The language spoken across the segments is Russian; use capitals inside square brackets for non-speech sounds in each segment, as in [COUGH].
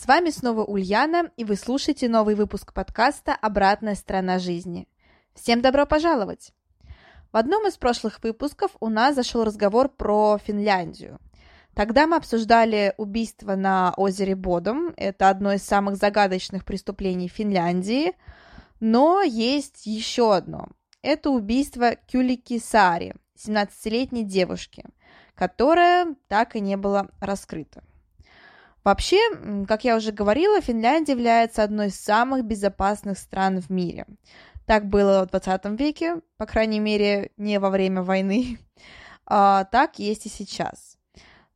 С вами снова Ульяна, и вы слушаете новый выпуск подкаста «Обратная сторона жизни». Всем добро пожаловать! В одном из прошлых выпусков у нас зашел разговор про Финляндию. Тогда мы обсуждали убийство на озере Бодом. Это одно из самых загадочных преступлений Финляндии. Но есть еще одно. Это убийство Кюлики Сари, 17-летней девушки, которое так и не было раскрыто. Вообще, как я уже говорила, Финляндия является одной из самых безопасных стран в мире. Так было в 20 веке, по крайней мере, не во время войны. [LAUGHS] А, так есть и сейчас.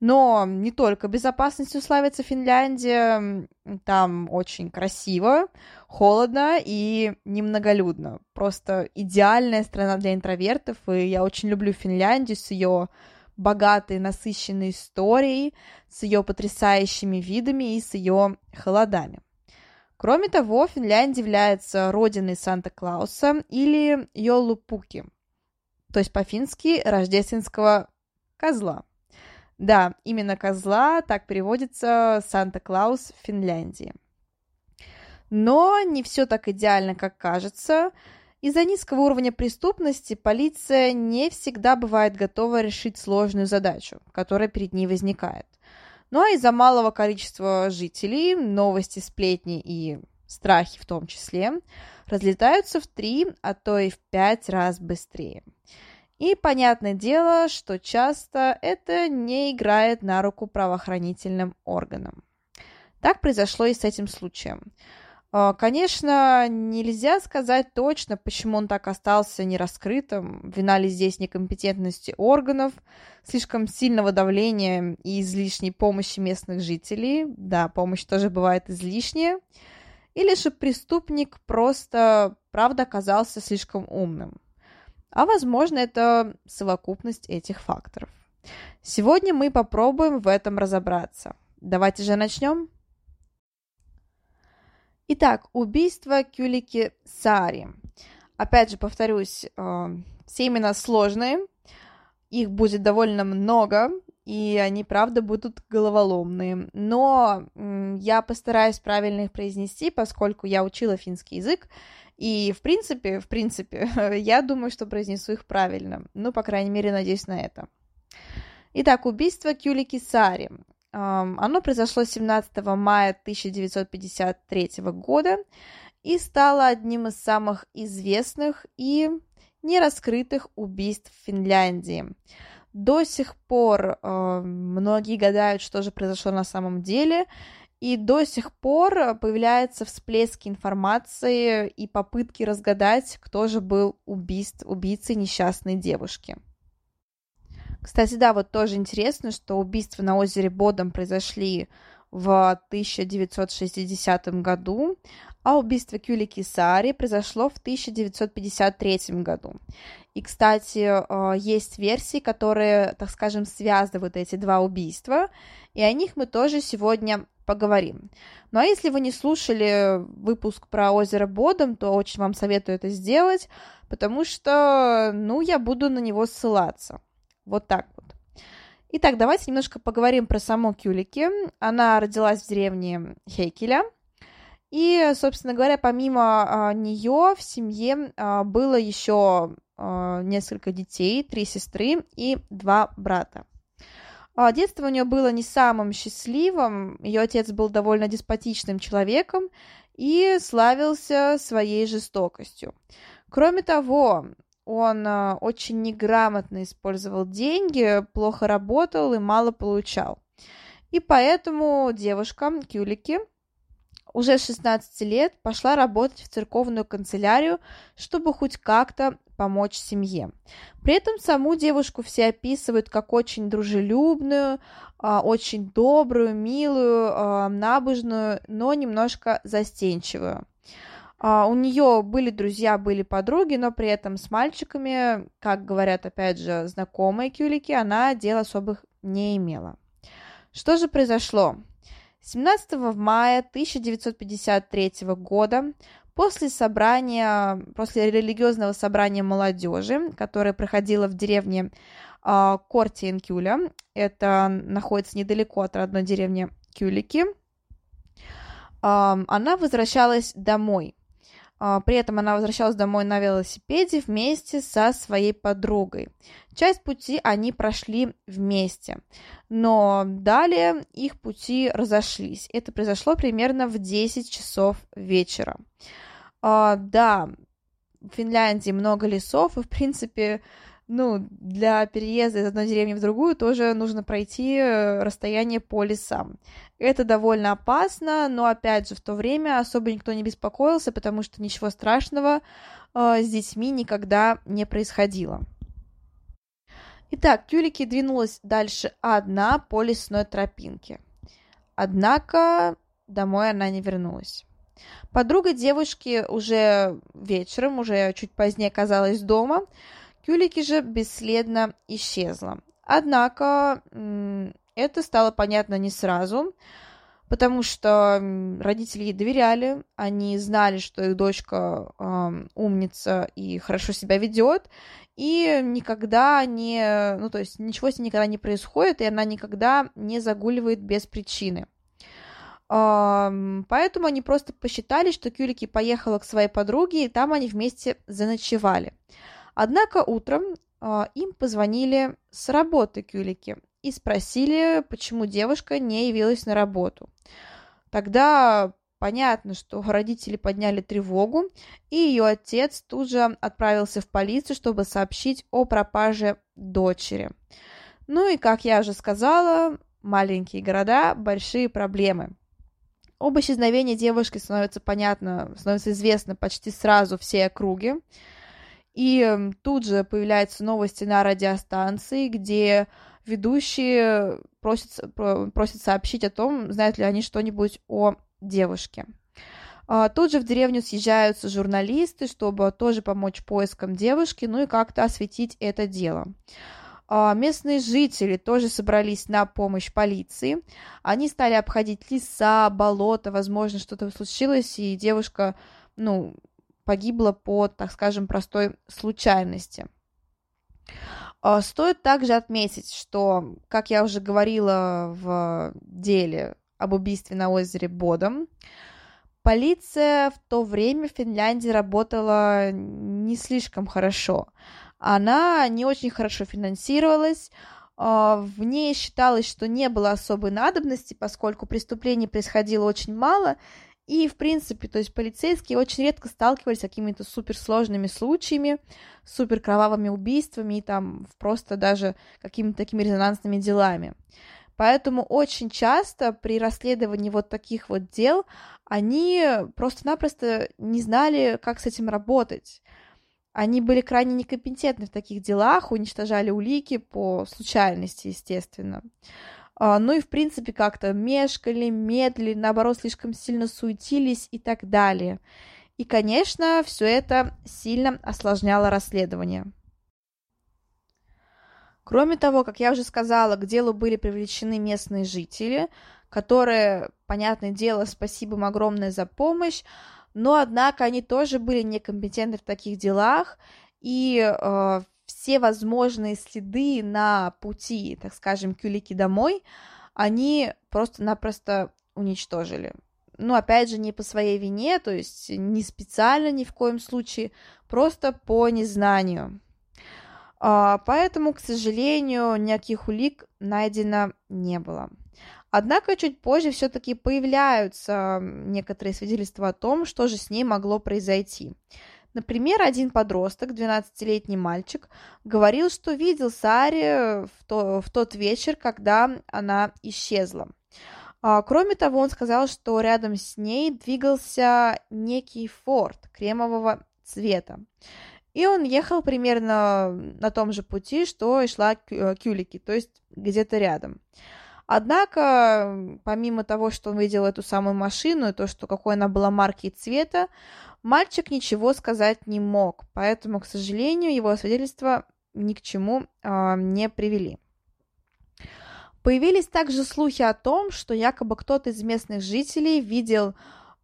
Но не только безопасностью славится Финляндия, там очень красиво, холодно и немноголюдно. Просто идеальная страна для интровертов, и я очень люблю Финляндию с ее богатой, насыщенной историей, с ее потрясающими видами и с ее холодами. Кроме того, Финляндия является родиной Санта-Клауса или Йолупуки, то есть по-фински рождественского козла. Да, именно козла так переводится Санта-Клаус в Финляндии. Но не все так идеально, как кажется. Из-за низкого уровня преступности полиция не всегда бывает готова решить сложную задачу, которая перед ней возникает. Ну а из-за малого количества жителей новости, сплетни и страхи в том числе разлетаются в три, а то и в пять раз быстрее. И понятное дело, что часто это не играет на руку правоохранительным органам. Так произошло и с этим случаем. А, конечно, нельзя сказать точно, почему он так остался нераскрытым. Вина ли здесь некомпетентности органов, слишком сильного давления и излишней помощи местных жителей. Да, помощь тоже бывает излишняя. Или же преступник просто, правда, оказался слишком умным. А возможно, это совокупность этих факторов. Сегодня мы попробуем в этом разобраться. Давайте же начнем. Итак, убийство Кюлики Сари. Опять же, повторюсь, э, все имена сложные, их будет довольно много, и они, правда, будут головоломные. Но я постараюсь правильно их произнести, поскольку я учила финский язык, и, в принципе, в принципе, [LAUGHS] я думаю, что произнесу их правильно. Ну, по крайней мере, надеюсь на это. Итак, убийство Кюлики Сари. Оно произошло 17 мая 1953 года и стало одним из самых известных и нераскрытых убийств в Финляндии. До сих пор многие гадают, что же произошло на самом деле, и до сих пор появляются всплески информации и попытки разгадать, кто же был убийств, убийцей несчастной девушки. Кстати, да, вот тоже интересно, что убийства на озере Бодом произошли в 1960 году, а убийство Кюли Кисари произошло в 1953 году. И, кстати, э, есть версии, которые, так скажем, связывают эти два убийства, и о них мы тоже сегодня поговорим. Ну а если вы не слушали выпуск про озеро Бодом, то очень вам советую это сделать, потому что, ну, я буду на него ссылаться. Вот так вот. Итак, давайте немножко поговорим про саму Кюлики. Она родилась в деревне Хейкеля. И, собственно говоря, помимо а, нее в семье а, было еще а, несколько детей, три сестры и два брата. А, детство у нее было не самым счастливым. Ее отец был довольно деспотичным человеком и славился своей жестокостью. Кроме того, он э, очень неграмотно использовал деньги, плохо работал и мало получал. И поэтому девушка Кюлики уже с 16 лет пошла работать в церковную канцелярию, чтобы хоть как-то помочь семье. При этом саму девушку все описывают как очень дружелюбную, а, очень добрую, милую, а, набожную, но немножко застенчивую. А, у нее были друзья, были подруги, но при этом с мальчиками, как говорят, опять же, знакомые Кюлики, она дел особых не имела. Что же произошло? 17 мая 1953 года после собрания, после религиозного собрания молодежи, которое проходило в деревне э, Кортиенкюля, это находится недалеко от родной деревни Кюлики, э, она возвращалась домой. А, при этом она возвращалась домой на велосипеде вместе со своей подругой. Часть пути они прошли вместе, но далее их пути разошлись. Это произошло примерно в 10 часов вечера. А, да, в Финляндии много лесов, и, в принципе, ну, для переезда из одной деревни в другую тоже нужно пройти э, расстояние по лесам. Это довольно опасно, но, опять же, в то время особо никто не беспокоился, потому что ничего страшного э, с детьми никогда не происходило. Итак, Кюлики двинулась дальше одна по лесной тропинке. Однако домой она не вернулась. Подруга девушки уже вечером, уже чуть позднее оказалась дома, Кюлики же бесследно исчезла. Однако это стало понятно не сразу, потому что родители ей доверяли, они знали, что их дочка э, умница и хорошо себя ведет, и никогда не, ну то есть ничего с ней никогда не происходит, и она никогда не загуливает без причины. Поэтому они просто посчитали, что Кюлики поехала к своей подруге, и там они вместе заночевали. Однако утром э, им позвонили с работы Кюлики и спросили, почему девушка не явилась на работу. Тогда понятно, что родители подняли тревогу, и ее отец тут же отправился в полицию, чтобы сообщить о пропаже дочери. Ну и, как я уже сказала, маленькие города – большие проблемы. Об исчезновении девушки становится понятно, становится известно почти сразу все округи. И тут же появляются новости на радиостанции, где ведущие просят, просят сообщить о том, знают ли они что-нибудь о девушке. А, тут же в деревню съезжаются журналисты, чтобы тоже помочь поискам девушки, ну и как-то осветить это дело. А, местные жители тоже собрались на помощь полиции. Они стали обходить леса, болота, возможно, что-то случилось, и девушка, ну, погибла по, так скажем, простой случайности. А, стоит также отметить, что, как я уже говорила в деле об убийстве на озере Бодом, полиция в то время в Финляндии работала не слишком хорошо она не очень хорошо финансировалась, а, в ней считалось, что не было особой надобности, поскольку преступлений происходило очень мало, и, в принципе, то есть полицейские очень редко сталкивались с какими-то суперсложными случаями, суперкровавыми убийствами и там просто даже какими-то такими резонансными делами. Поэтому очень часто при расследовании вот таких вот дел они просто-напросто не знали, как с этим работать. Они были крайне некомпетентны в таких делах, уничтожали улики по случайности, естественно. А, ну и, в принципе, как-то мешкали, медлили, наоборот, слишком сильно суетились и так далее. И, конечно, все это сильно осложняло расследование. Кроме того, как я уже сказала, к делу были привлечены местные жители, которые, понятное дело, спасибо им огромное за помощь, но, однако, они тоже были некомпетентны в таких делах, и э, все возможные следы на пути, так скажем, Кюлики домой, они просто-напросто уничтожили. Ну, опять же, не по своей вине, то есть не специально ни в коем случае, просто по незнанию. А, поэтому, к сожалению, никаких улик найдено не было. Однако чуть позже все-таки появляются некоторые свидетельства о том, что же с ней могло произойти. Например, один подросток, 12-летний мальчик, говорил, что видел Сари в, то, в тот вечер, когда она исчезла. А, кроме того, он сказал, что рядом с ней двигался некий форт кремового цвета. И он ехал примерно на том же пути, что и шла э, Кюлики, то есть где-то рядом. Однако, помимо того, что он видел эту самую машину и то, что какой она была марки и цвета, мальчик ничего сказать не мог, поэтому, к сожалению, его свидетельства ни к чему э, не привели. Появились также слухи о том, что якобы кто-то из местных жителей видел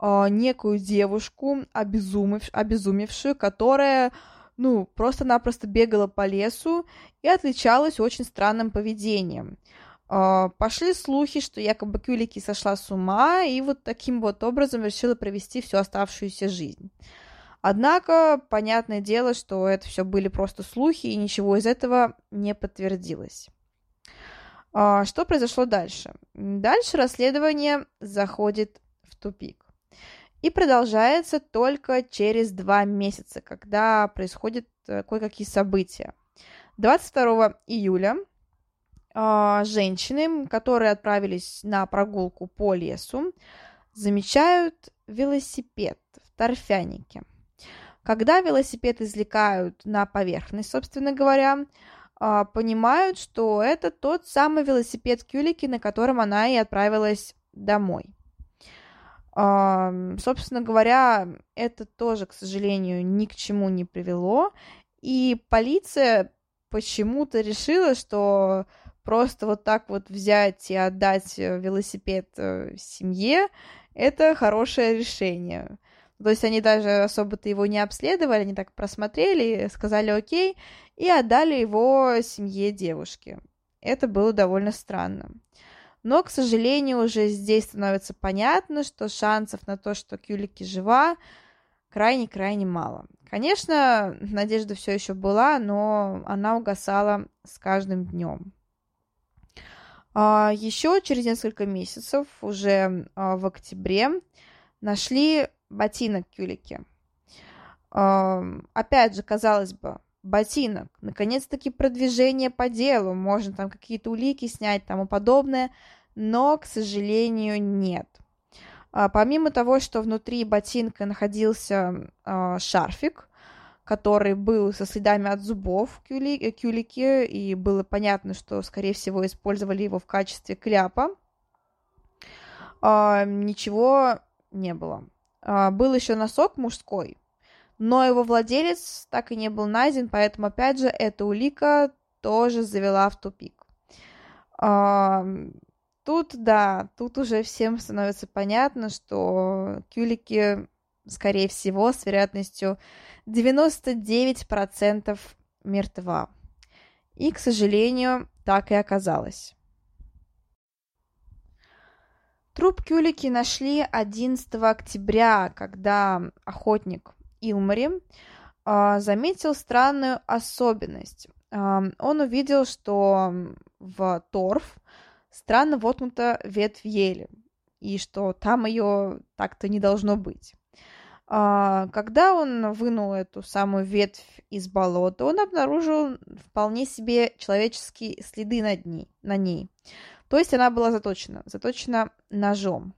э, некую девушку, обезумев, обезумевшую, которая ну, просто-напросто бегала по лесу и отличалась очень странным поведением. Э, пошли слухи, что якобы Кюлики сошла с ума и вот таким вот образом решила провести всю оставшуюся жизнь. Однако, понятное дело, что это все были просто слухи, и ничего из этого не подтвердилось. А, что произошло дальше? Дальше расследование заходит в тупик. И продолжается только через два месяца, когда происходят э, кое-какие события. 22 июля женщины, которые отправились на прогулку по лесу, замечают велосипед в торфянике. Когда велосипед извлекают на поверхность, собственно говоря, а, понимают, что это тот самый велосипед Кюлики, на котором она и отправилась домой. А, собственно говоря, это тоже, к сожалению, ни к чему не привело. И полиция почему-то решила, что просто вот так вот взять и отдать э, велосипед э, семье – это хорошее решение. То есть они даже особо-то его не обследовали, они так просмотрели, сказали окей, и отдали его семье девушки. Это было довольно странно. Но, к сожалению, уже здесь становится понятно, что шансов на то, что Кюлики жива, крайне-крайне мало. Конечно, надежда все еще была, но она угасала с каждым днем. А, еще через несколько месяцев, уже а, в октябре, нашли ботинок Кюлики. Опять же, казалось бы, ботинок, наконец-таки продвижение по делу, можно там какие-то улики снять, тому подобное, но, к сожалению, нет. А, помимо того, что внутри ботинка находился а, шарфик, который был со следами от зубов кюли, э, кюлики, и было понятно, что, скорее всего, использовали его в качестве кляпа, а, ничего не было. А, был еще носок мужской, но его владелец так и не был найден, поэтому, опять же, эта улика тоже завела в тупик. А, тут, да, тут уже всем становится понятно, что кюлики, скорее всего, с вероятностью 99% мертва. И, к сожалению, так и оказалось. Труп Кюлики нашли 11 октября, когда охотник Илмари э, заметил странную особенность. Э, он увидел, что в торф странно воткнута ветвь ели, и что там ее так-то не должно быть. Э, когда он вынул эту самую ветвь из болота, он обнаружил вполне себе человеческие следы над ней, на ней. То есть она была заточена, заточена ножом.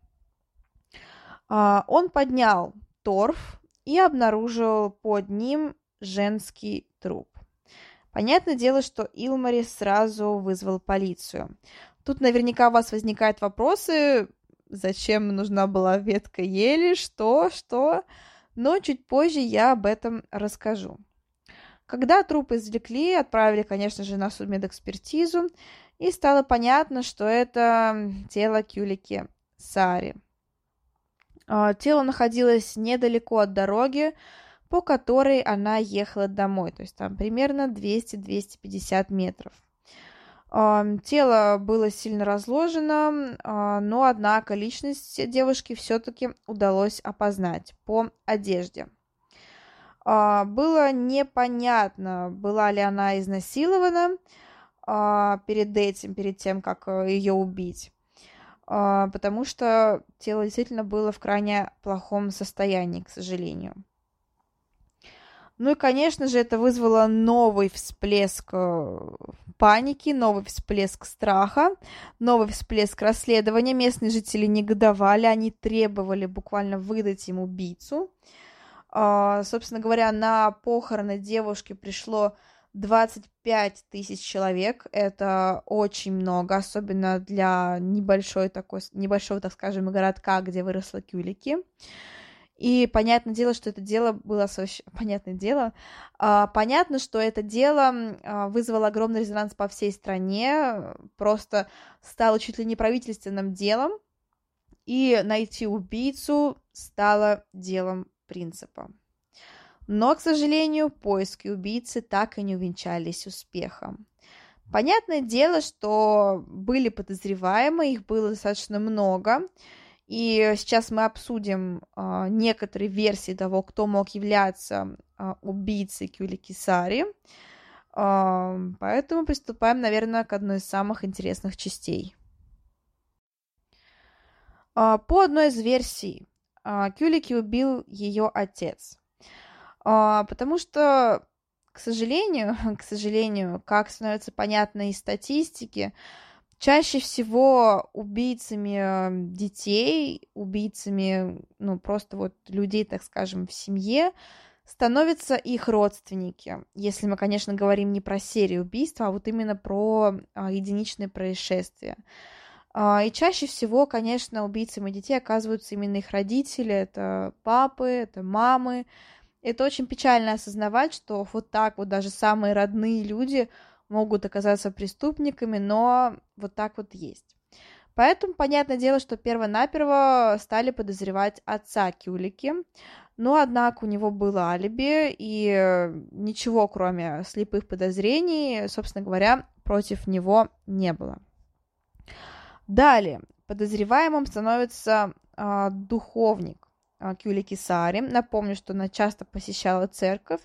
А, он поднял торф и обнаружил под ним женский труп. Понятное дело, что Илмари сразу вызвал полицию. Тут наверняка у вас возникают вопросы, зачем нужна была ветка ели, что, что, но чуть позже я об этом расскажу. Когда труп извлекли, отправили, конечно же, на судмедэкспертизу, и стало понятно, что это тело Кюлики Сари. А, тело находилось недалеко от дороги, по которой она ехала домой, то есть там примерно 200-250 метров. А, тело было сильно разложено, а, но, однако, личность девушки все-таки удалось опознать по одежде. Было непонятно, была ли она изнасилована, а, перед этим, перед тем, как э, ее убить. А, потому что тело действительно было в крайне плохом состоянии, к сожалению. Ну и, конечно же, это вызвало новый всплеск э, паники, новый всплеск страха, новый всплеск расследования. Местные жители негодовали, они требовали буквально выдать им убийцу. А, собственно говоря, на похороны девушки пришло 25 тысяч человек. Это очень много, особенно для небольшой такой, небольшого, так скажем, городка, где выросла Кюлики. И понятное дело, что это дело было... [LAUGHS] Понятное дело. А, понятно, что это дело а, вызвало огромный резонанс по всей стране, просто стало чуть ли не правительственным делом, и найти убийцу стало делом принципа. Но, к сожалению, поиски убийцы так и не увенчались успехом. Понятное дело, что были подозреваемые, их было достаточно много, и сейчас мы обсудим а, некоторые версии того, кто мог являться а, убийцей Кюли Кисари. А, поэтому приступаем, наверное, к одной из самых интересных частей. А, по одной из версий, а, Кюлики убил ее отец. А, потому что, к сожалению, [LAUGHS] к сожалению, как становится понятно из статистики, Чаще всего убийцами эм, детей, убийцами, ну, просто вот людей, так скажем, в семье, становятся их родственники. Если мы, конечно, говорим не про серию убийств, а вот именно про а, единичные происшествия. А, и чаще всего, конечно, убийцами детей оказываются именно их родители, это папы, это мамы. Это очень печально осознавать, что вот так вот даже самые родные люди могут оказаться преступниками, но вот так вот есть. Поэтому, понятное дело, что перво-наперво стали подозревать отца Кюлики, но, однако, у него было алиби, и ничего, кроме слепых подозрений, собственно говоря, против него не было. Далее, подозреваемым становится э, духовник э, Кюлики Сари. Напомню, что она часто посещала церковь.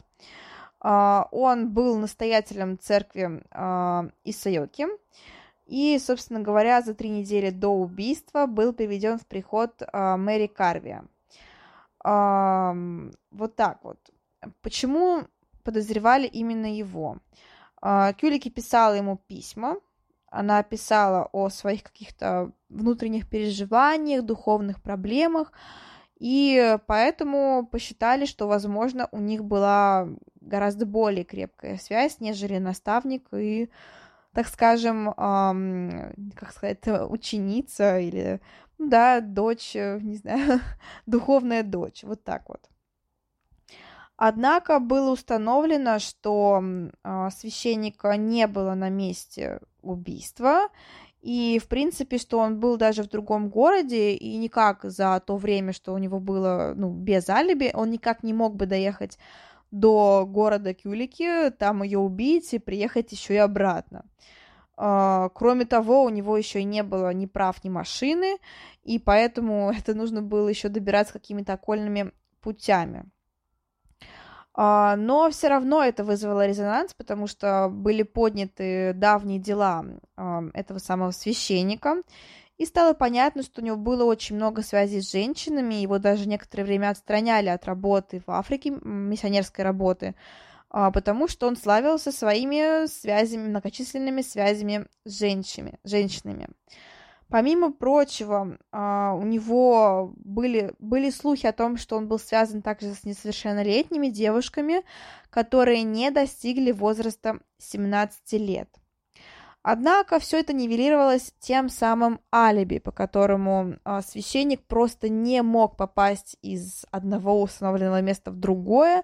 А, он был настоятелем церкви а, Исайоки. И, собственно говоря, за три недели до убийства был приведен в приход а, Мэри Карви. Вот так вот. Почему подозревали именно его? Кюлики писала ему письма, она писала о своих каких-то внутренних переживаниях, духовных проблемах, и поэтому посчитали, что, возможно, у них была гораздо более крепкая связь, нежели наставник и, так скажем, эм, как сказать, [LAUGHS] ученица или, ну да, дочь, э, не знаю, [LAUGHS] духовная дочь, вот так вот. Однако было установлено, что э, священника не было на месте убийства, и, в принципе, что он был даже в другом городе, и никак за то время, что у него было, ну, без алиби, он никак не мог бы доехать до города Кюлики, там ее убить и приехать еще и обратно. Uh, кроме того, у него еще и не было ни прав, ни машины, и поэтому [LAUGHS] это нужно было еще добираться какими-то окольными путями. А, но все равно это вызвало резонанс, потому что были подняты давние дела этого самого священника, и стало понятно, что у него было очень много связей с женщинами, его даже некоторое время отстраняли от работы в Африке, миссионерской работы, а, потому что он славился своими связями, многочисленными связями с женщинами. женщинами. Помимо прочего, а, у него были, были слухи о том, что он был связан также с несовершеннолетними девушками, которые не достигли возраста 17 лет. Однако все это нивелировалось тем самым алиби, по которому а, священник просто не мог попасть из одного установленного места в другое,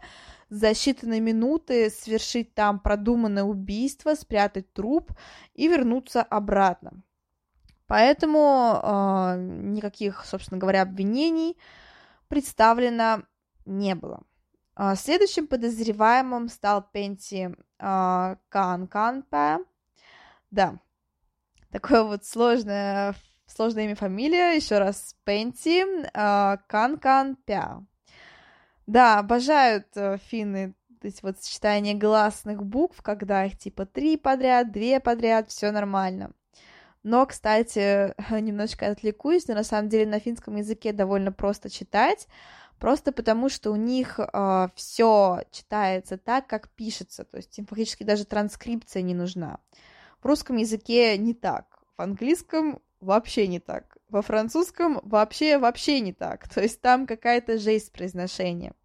за считанные минуты совершить там продуманное убийство, спрятать труп и вернуться обратно. Поэтому э, никаких, собственно говоря, обвинений представлено не было. Э, следующим подозреваемым стал Пенти э, Кан Канпе. Да, такое вот сложное, сложное имя фамилия. Еще раз, Пенти э, Кан Кан Пя. Да, обожают э, финны то есть вот сочетание гласных букв, когда их типа три подряд, две подряд, все нормально. Но, кстати, [LAUGHS] немножечко отвлекусь, но на самом деле на финском языке довольно просто читать, просто потому что у них э, все читается так, как пишется, то есть им фактически даже транскрипция не нужна. В русском языке не так, в английском вообще не так, во французском вообще вообще не так, то есть там какая-то жесть с произношением.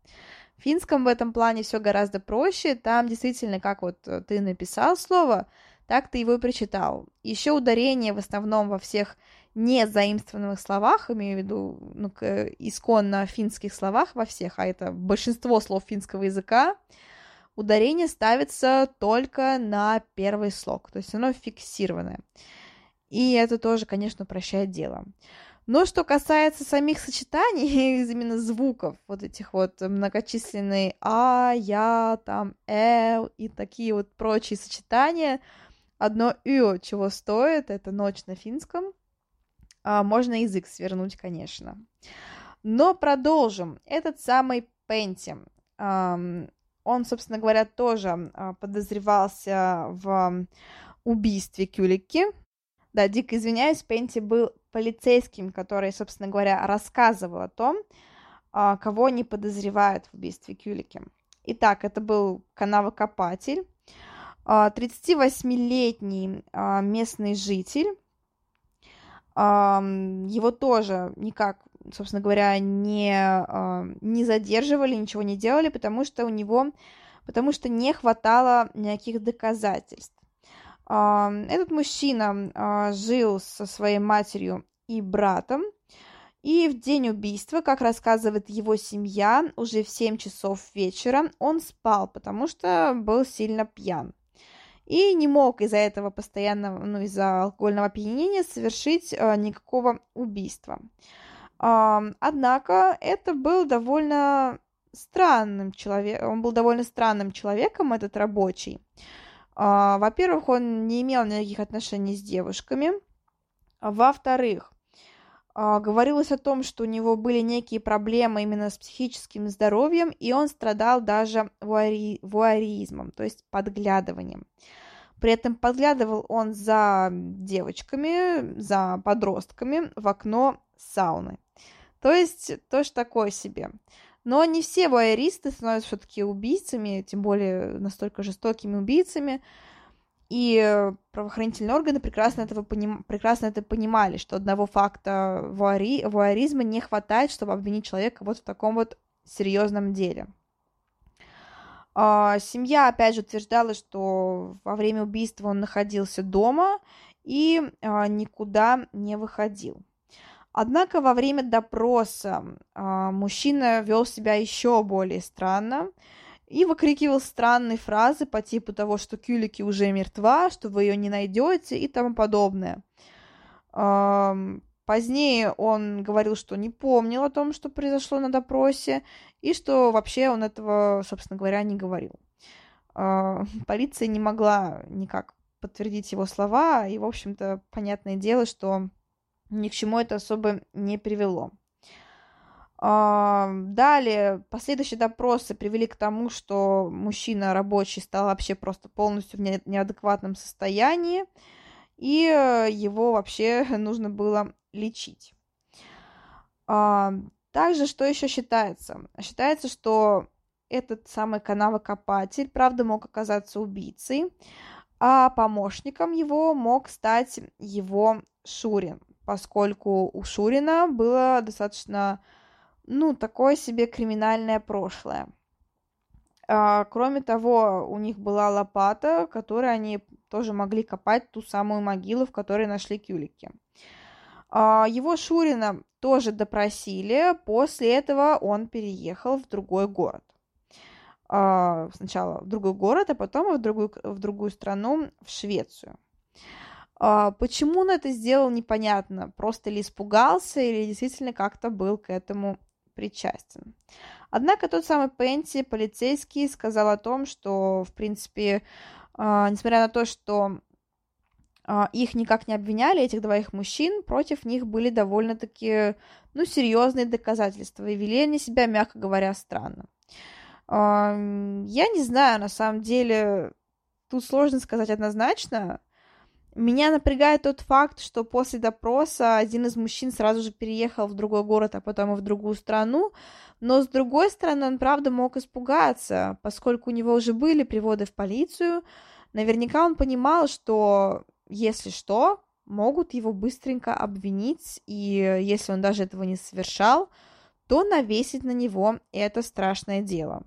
В финском в этом плане все гораздо проще, там действительно, как вот ты написал слово, так ты его и прочитал. Еще ударение в основном во всех не заимствованных словах, имею в виду ну, исконно финских словах во всех, а это большинство слов финского языка, ударение ставится только на первый слог, то есть оно фиксированное. И это тоже, конечно, упрощает дело. Но что касается самих сочетаний, [LAUGHS] именно звуков, вот этих вот многочисленные а, я, там, эл и такие вот прочие сочетания, одно ю чего стоит, это ночь на финском, а, можно язык свернуть, конечно. Но продолжим. Этот самый Пенти, он, собственно говоря, тоже а, подозревался в убийстве Кюлики. Да, дико извиняюсь, Пенти был полицейским, который, собственно говоря, рассказывал о том, а, кого не подозревают в убийстве Кюлики. Итак, это был канавокопатель, 38-летний местный житель, его тоже никак, собственно говоря, не, не задерживали, ничего не делали, потому что у него, потому что не хватало никаких доказательств. Этот мужчина а, жил со своей матерью и братом, и в день убийства, как рассказывает его семья, уже в 7 часов вечера он спал, потому что был сильно пьян и не мог из-за этого постоянного, ну, из-за алкогольного опьянения совершить э, никакого убийства. Э, однако это был довольно странным человеком, он был довольно странным человеком, этот рабочий. Э, во-первых, он не имел никаких отношений с девушками. Во-вторых, говорилось о том, что у него были некие проблемы именно с психическим здоровьем, и он страдал даже вуари... вуаризмом, то есть подглядыванием. При этом подглядывал он за девочками, за подростками в окно сауны. То есть тоже такое себе. Но не все вуайеристы становятся все-таки убийцами, тем более настолько жестокими убийцами. И правоохранительные органы прекрасно, этого поним... прекрасно это понимали, что одного факта вуари... вуайеризма не хватает, чтобы обвинить человека вот в таком вот серьезном деле. А, семья, опять же, утверждала, что во время убийства он находился дома и а, никуда не выходил. Однако во время допроса а, мужчина вел себя еще более странно и выкрикивал странные фразы по типу того, что Кюлики уже мертва, что вы ее не найдете и тому подобное. Позднее он говорил, что не помнил о том, что произошло на допросе, и что вообще он этого, собственно говоря, не говорил. А, [LAUGHS] полиция не могла никак подтвердить его слова, и, в общем-то, понятное дело, что ни к чему это особо не привело. А, далее, последующие допросы привели к тому, что мужчина рабочий стал вообще просто полностью в неадекватном состоянии, и его вообще [LAUGHS] нужно было лечить. А, также, что еще считается? Считается, что этот самый канавокопатель, правда, мог оказаться убийцей, а помощником его мог стать его Шурин, поскольку у Шурина было достаточно, ну, такое себе криминальное прошлое. А, кроме того, у них была лопата, которой они тоже могли копать ту самую могилу, в которой нашли кюлики. А, его Шурина тоже допросили, после этого он переехал в другой город. А, сначала в другой город, а потом в другую, в другую страну, в Швецию. А, почему он это сделал, непонятно. Просто ли испугался, или действительно как-то был к этому причастен. Однако тот самый Пенти, полицейский, сказал о том, что, в принципе, несмотря на то, что а, их никак не обвиняли, этих двоих мужчин, против них были довольно-таки, ну, серьезные доказательства, и вели они себя, мягко говоря, странно. Я не знаю, на самом деле, тут сложно сказать однозначно. Меня напрягает тот факт, что после допроса один из мужчин сразу же переехал в другой город, а потом и в другую страну, но с другой стороны он правда мог испугаться, поскольку у него уже были приводы в полицию, наверняка он понимал, что если что, могут его быстренько обвинить, и если он даже этого не совершал, то навесить на него это страшное дело.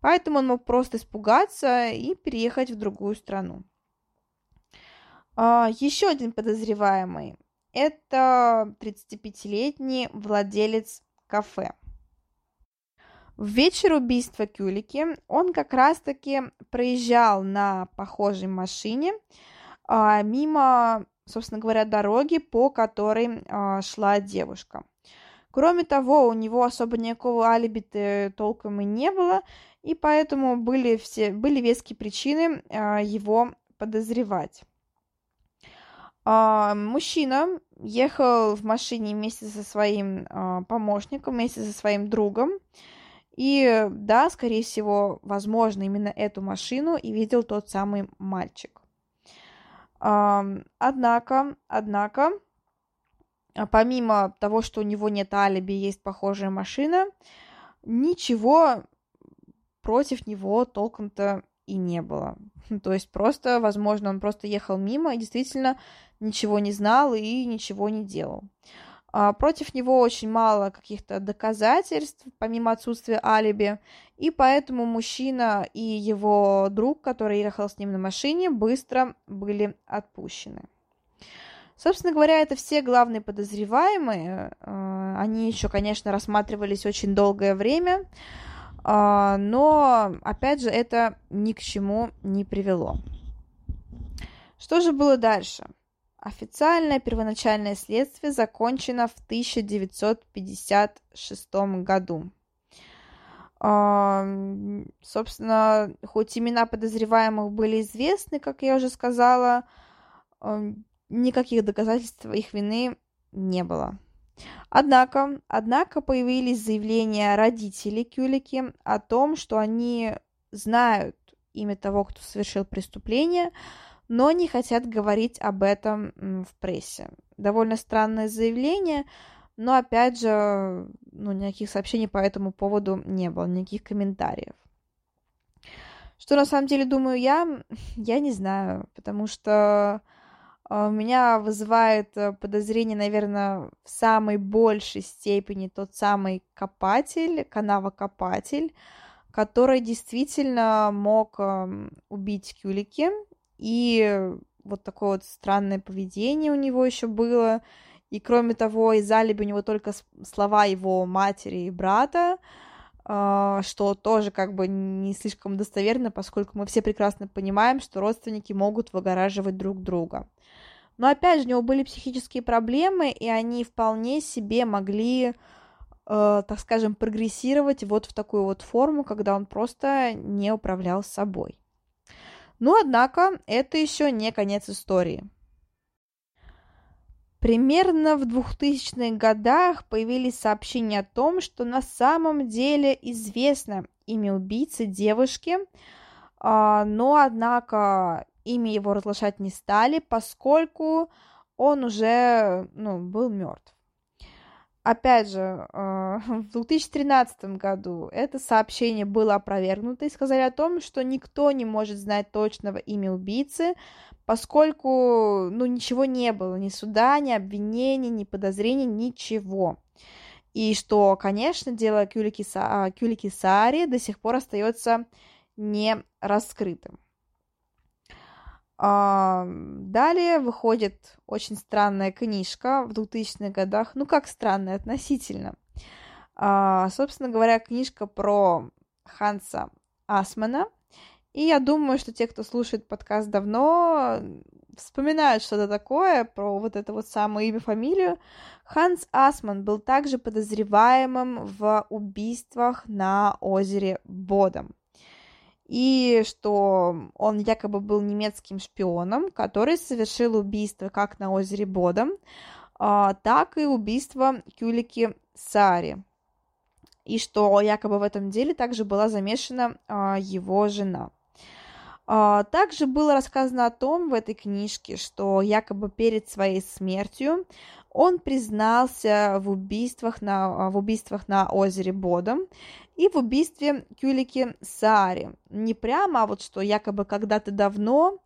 Поэтому он мог просто испугаться и переехать в другую страну. А, еще один подозреваемый – это 35-летний владелец кафе. В вечер убийства Кюлики он как раз-таки проезжал на похожей машине а, мимо, собственно говоря, дороги, по которой а, шла девушка. Кроме того, у него особо никакого алиби толком и не было, и поэтому были, все, были веские причины его подозревать. А, мужчина ехал в машине вместе со своим а, помощником, вместе со своим другом. И да, скорее всего, возможно, именно эту машину и видел тот самый мальчик. А, однако, однако, помимо того, что у него нет алиби, есть похожая машина, ничего против него толком-то и не было. [LAUGHS] То есть просто, возможно, он просто ехал мимо и действительно ничего не знал и ничего не делал. А, против него очень мало каких-то доказательств, помимо отсутствия алиби, и поэтому мужчина и его друг, который ехал с ним на машине, быстро были отпущены. Собственно говоря, это все главные подозреваемые. А, они еще, конечно, рассматривались очень долгое время, но, опять же, это ни к чему не привело. Что же было дальше? Официальное первоначальное следствие закончено в 1956 году. Собственно, хоть имена подозреваемых были известны, как я уже сказала, никаких доказательств их вины не было. Однако, однако появились заявления родителей Кюлики о том, что они знают имя того, кто совершил преступление, но не хотят говорить об этом в прессе. Довольно странное заявление, но опять же, ну, никаких сообщений по этому поводу не было, никаких комментариев. Что на самом деле думаю я, я не знаю, потому что а, меня вызывает э, подозрение, наверное, в самой большей степени тот самый копатель, канавокопатель, который действительно мог убить Кюлики, и вот такое вот странное поведение у него еще было. И кроме того, из алиби у него только слова его матери и брата, а, что тоже как бы не слишком достоверно, поскольку мы все прекрасно понимаем, что родственники могут выгораживать друг друга. Но опять же, у него были психические проблемы, и они вполне себе могли, э, так скажем, прогрессировать вот в такую вот форму, когда он просто не управлял собой. Но, однако, это еще не конец истории. Примерно в 2000-х годах появились сообщения о том, что на самом деле известно имя убийцы девушки, а, но, однако, имя его разглашать не стали, поскольку он уже ну, был мертв. Опять же, э, [LAUGHS] в 2013 году это сообщение было опровергнуто и сказали о том, что никто не может знать точного имя убийцы, поскольку ну, ничего не было, ни суда, ни обвинений, ни подозрений, ничего. И что, конечно, дело Кюлики, Кюлики Саари до сих пор остается не раскрытым. А, далее выходит очень странная книжка в 2000-х годах. Ну, как странная относительно. А, собственно говоря, книжка про Ханса Асмана. И я думаю, что те, кто слушает подкаст давно, вспоминают что-то такое про вот это вот самое имя, фамилию. Ханс Асман был также подозреваемым в убийствах на озере Бодом и что он якобы был немецким шпионом, который совершил убийство как на озере Бодом, а, так и убийство Кюлики Сари, и что якобы в этом деле также была замешана а, его жена. А, также было рассказано о том в этой книжке, что якобы перед своей смертью он признался в убийствах на, в убийствах на озере Бодом и в убийстве Кюлики Саари. Не прямо, а вот что якобы когда-то давно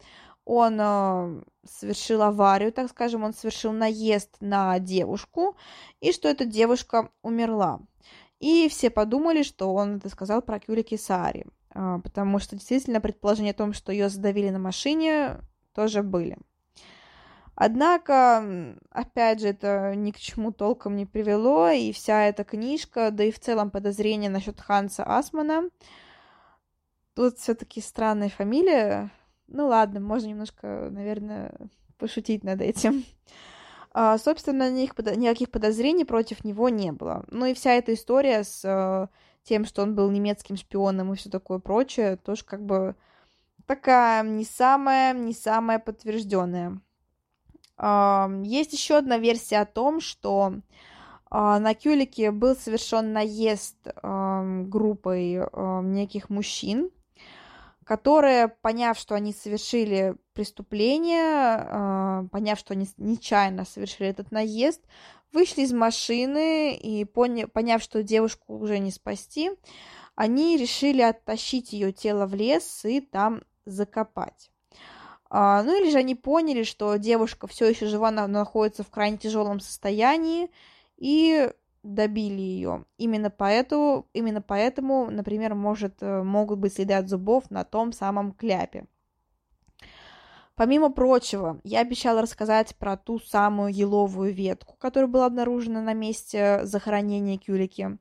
он э, совершил аварию, так скажем, он совершил наезд на девушку, и что эта девушка умерла. И все подумали, что он это сказал про Кюлики Саари. А, потому что действительно предположение о том, что ее задавили на машине, тоже были. Однако, опять же, это ни к чему толком не привело, и вся эта книжка, да и в целом подозрение насчет Ханса Асмана, тут все-таки странная фамилия. Ну ладно, можно немножко, наверное, пошутить над этим. А, собственно, никаких подозрений против него не было. Ну и вся эта история с э, тем, что он был немецким шпионом и все такое прочее, тоже как бы такая не самая, не самая подтвержденная. Есть еще одна версия о том, что а, на Кюлике был совершен наезд группой неких мужчин, которые, поняв, что они совершили преступление, поняв, что они нечаянно совершили этот наезд, Вышли из машины и, поня- поняв, что девушку уже не спасти, они решили оттащить ее тело в лес и там закопать. А, ну или же они поняли, что девушка все еще жива, она находится в крайне тяжелом состоянии и добили ее. Именно поэтому, именно поэтому, например, может, э, могут быть следы от зубов на том самом кляпе. Помимо прочего, я обещала рассказать про ту самую еловую ветку, которая была обнаружена на месте захоронения Кюлики.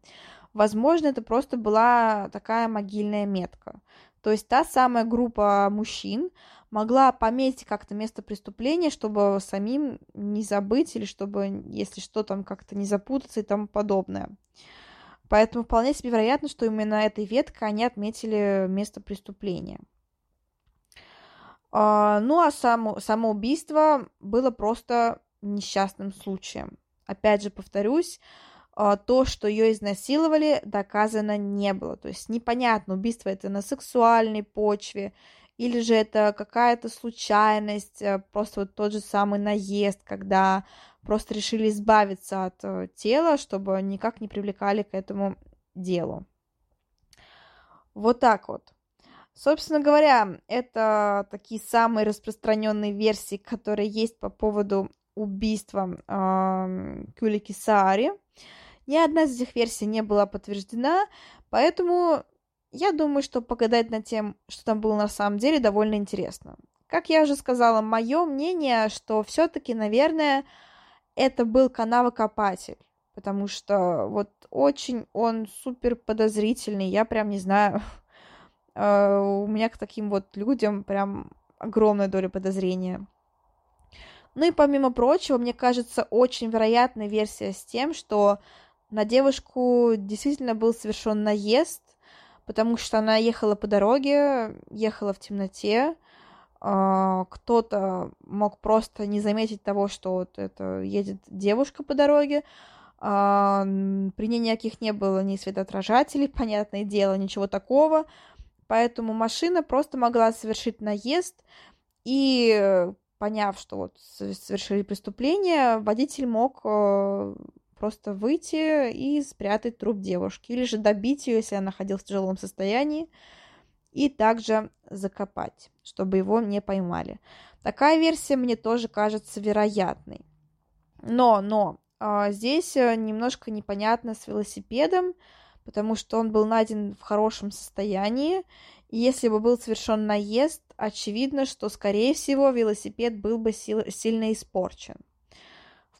Возможно, это просто была такая могильная метка. То есть та самая группа мужчин могла пометить как-то место преступления, чтобы самим не забыть или чтобы, если что, там как-то не запутаться и тому подобное. Поэтому вполне себе вероятно, что именно этой веткой они отметили место преступления. А, ну а само, само убийство было просто несчастным случаем. Опять же, повторюсь, а, то, что ее изнасиловали, доказано не было. То есть непонятно, убийство это на сексуальной почве, или же это какая-то случайность, э, просто вот тот же самый наезд, когда просто решили избавиться от э, тела, чтобы никак не привлекали к этому делу. Вот так вот. Собственно говоря, это такие самые распространенные версии, которые есть по поводу убийства э, Кюлики Саари. Ни одна из этих версий не была подтверждена, поэтому я думаю, что погадать над тем, что там было на самом деле, довольно интересно. Как я уже сказала, мое мнение, что все-таки, наверное, это был канавокопатель, потому что вот очень он супер подозрительный, я прям не знаю, Э, [LAUGHS] у меня к таким вот людям прям огромная доля подозрения. Ну и помимо прочего, мне кажется, очень вероятная версия с тем, что на девушку действительно был совершен наезд, потому что она ехала по дороге, ехала в темноте, э, кто-то мог просто не заметить того, что вот это едет девушка по дороге, а, при ней никаких не было ни светоотражателей, [LAUGHS] понятное дело, ничего такого, Поэтому машина просто могла совершить наезд, и поняв, что вот совершили преступление, водитель мог э, просто выйти и спрятать труп девушки, или же добить ее, если она находилась в тяжелом состоянии, и также закопать, чтобы его не поймали. Такая версия мне тоже кажется вероятной. Но, но а, здесь э, немножко непонятно с велосипедом, потому что он был найден в хорошем состоянии, и если бы был совершен наезд, очевидно, что, скорее всего, велосипед был бы сильно испорчен.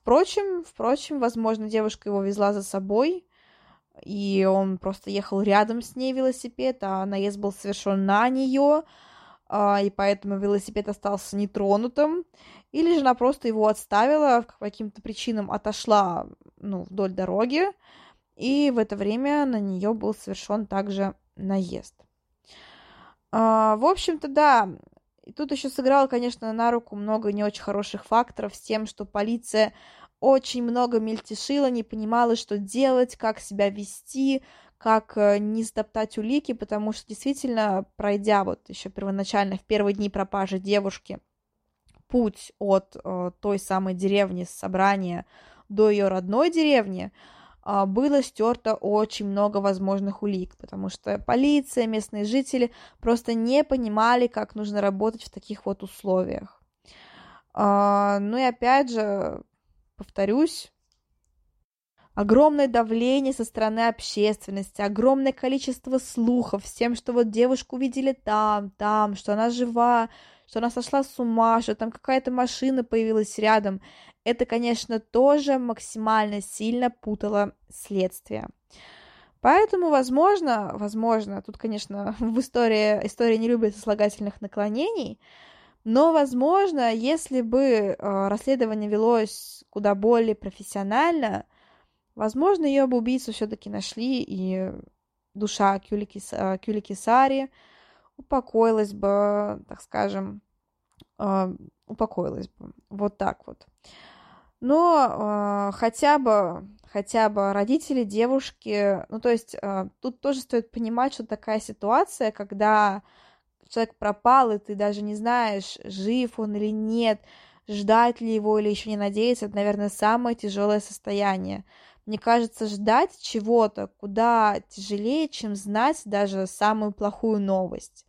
Впрочем, впрочем, возможно, девушка его везла за собой, и он просто ехал рядом с ней велосипед, а наезд был совершен на нее, а, и поэтому велосипед остался нетронутым, или же она просто его отставила, по каким-то причинам отошла ну, вдоль дороги, и в это время на нее был совершен также наезд. А, в общем-то, да, и тут еще сыграло, конечно, на руку много не очень хороших факторов с тем, что полиция очень много мельтешила, не понимала, что делать, как себя вести, как э, не стоптать улики, потому что действительно, пройдя вот еще первоначально в первые дни пропажи девушки путь от э, той самой деревни собрания до ее родной деревни, э, было стерто очень много возможных улик, потому что полиция, местные жители просто не понимали, как нужно работать в таких вот условиях. Э, ну и опять же, повторюсь, огромное давление со стороны общественности, огромное количество слухов с тем, что вот девушку видели там, там, что она жива, что она сошла с ума, что там какая-то машина появилась рядом. Это, конечно, тоже максимально сильно путало следствие. Поэтому, возможно, возможно, тут, конечно, [LAUGHS] в истории, история не любит сослагательных наклонений, но, возможно, если бы э, расследование велось куда более профессионально, возможно, ее бы убийцу все-таки нашли, и душа Кюлики, э, Кюлики Сари упокоилась бы, так скажем, э, упокоилась бы. Вот так вот. Но хотя бы, хотя бы родители девушки, ну то есть тут тоже стоит понимать, что такая ситуация, когда человек пропал, и ты даже не знаешь, жив он или нет, ждать ли его или еще не надеяться, это, наверное, самое тяжелое состояние. Мне кажется, ждать чего-то куда тяжелее, чем знать даже самую плохую новость.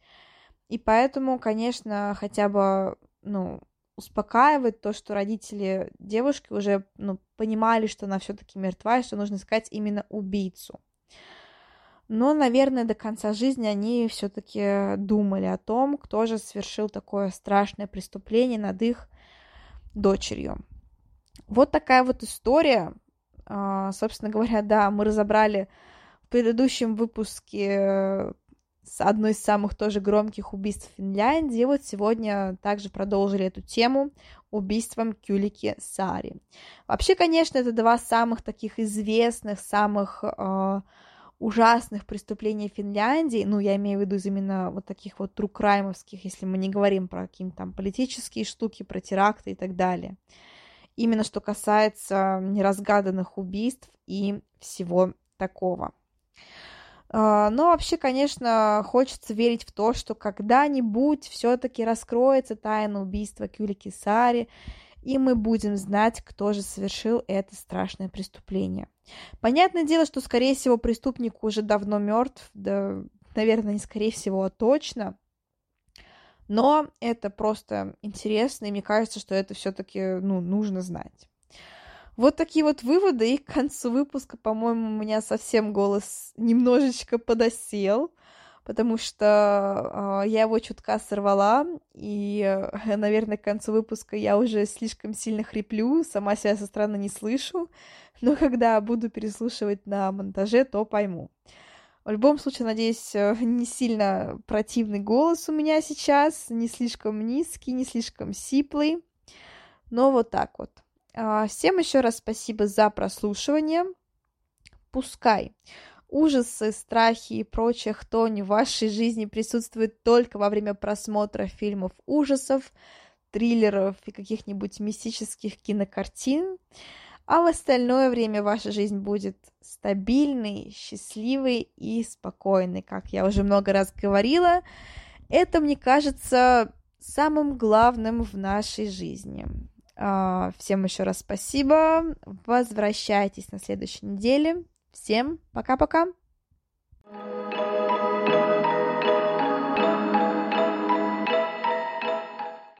И поэтому, конечно, хотя бы, ну, успокаивает то, что родители девушки уже, ну, понимали, что она все-таки мертва, и что нужно искать именно убийцу но, наверное, до конца жизни они все-таки думали о том, кто же совершил такое страшное преступление над их дочерью. Вот такая вот история. А, собственно говоря, да, мы разобрали в предыдущем выпуске с одной из самых тоже громких убийств в Финляндии. Вот сегодня также продолжили эту тему убийством Кюлликки Саари. Вообще, конечно, это два самых таких известных, самых э, ужасных преступлений Финляндии, ну, я имею в виду именно вот таких вот true crime овских, если мы не говорим про какие-то там политические штуки, про теракты и так далее. Именно что касается неразгаданных убийств и всего такого. А, но вообще, конечно, хочется верить в то, что когда-нибудь все-таки раскроется тайна убийства Кюли Кисари, и мы будем знать, кто же совершил это страшное преступление. Понятное дело, что, скорее всего, преступник уже давно мертв, да, наверное, не скорее всего, а точно. Но это просто интересно, и мне кажется, что это все-таки ну, нужно знать. Вот такие вот выводы, и к концу выпуска, по-моему, у меня совсем голос немножечко подосел потому что э, я его чутка сорвала, и, э, наверное, к концу выпуска я уже слишком сильно хриплю, сама себя со стороны не слышу, но когда буду переслушивать на монтаже, то пойму. В любом случае, надеюсь, э, не сильно противный голос у меня сейчас, не слишком низкий, не слишком сиплый, но вот так вот. Всем еще раз спасибо за прослушивание. Пускай ужасы, страхи и прочее хтонь в вашей жизни присутствует только во время просмотра фильмов ужасов, триллеров и каких-нибудь мистических кинокартин, а в остальное время ваша жизнь будет стабильной, счастливой и спокойной, как я уже много раз говорила. Это, мне кажется, самым главным в нашей жизни. А, всем еще раз спасибо. Возвращайтесь на следующей неделе. Всем пока-пока! thank you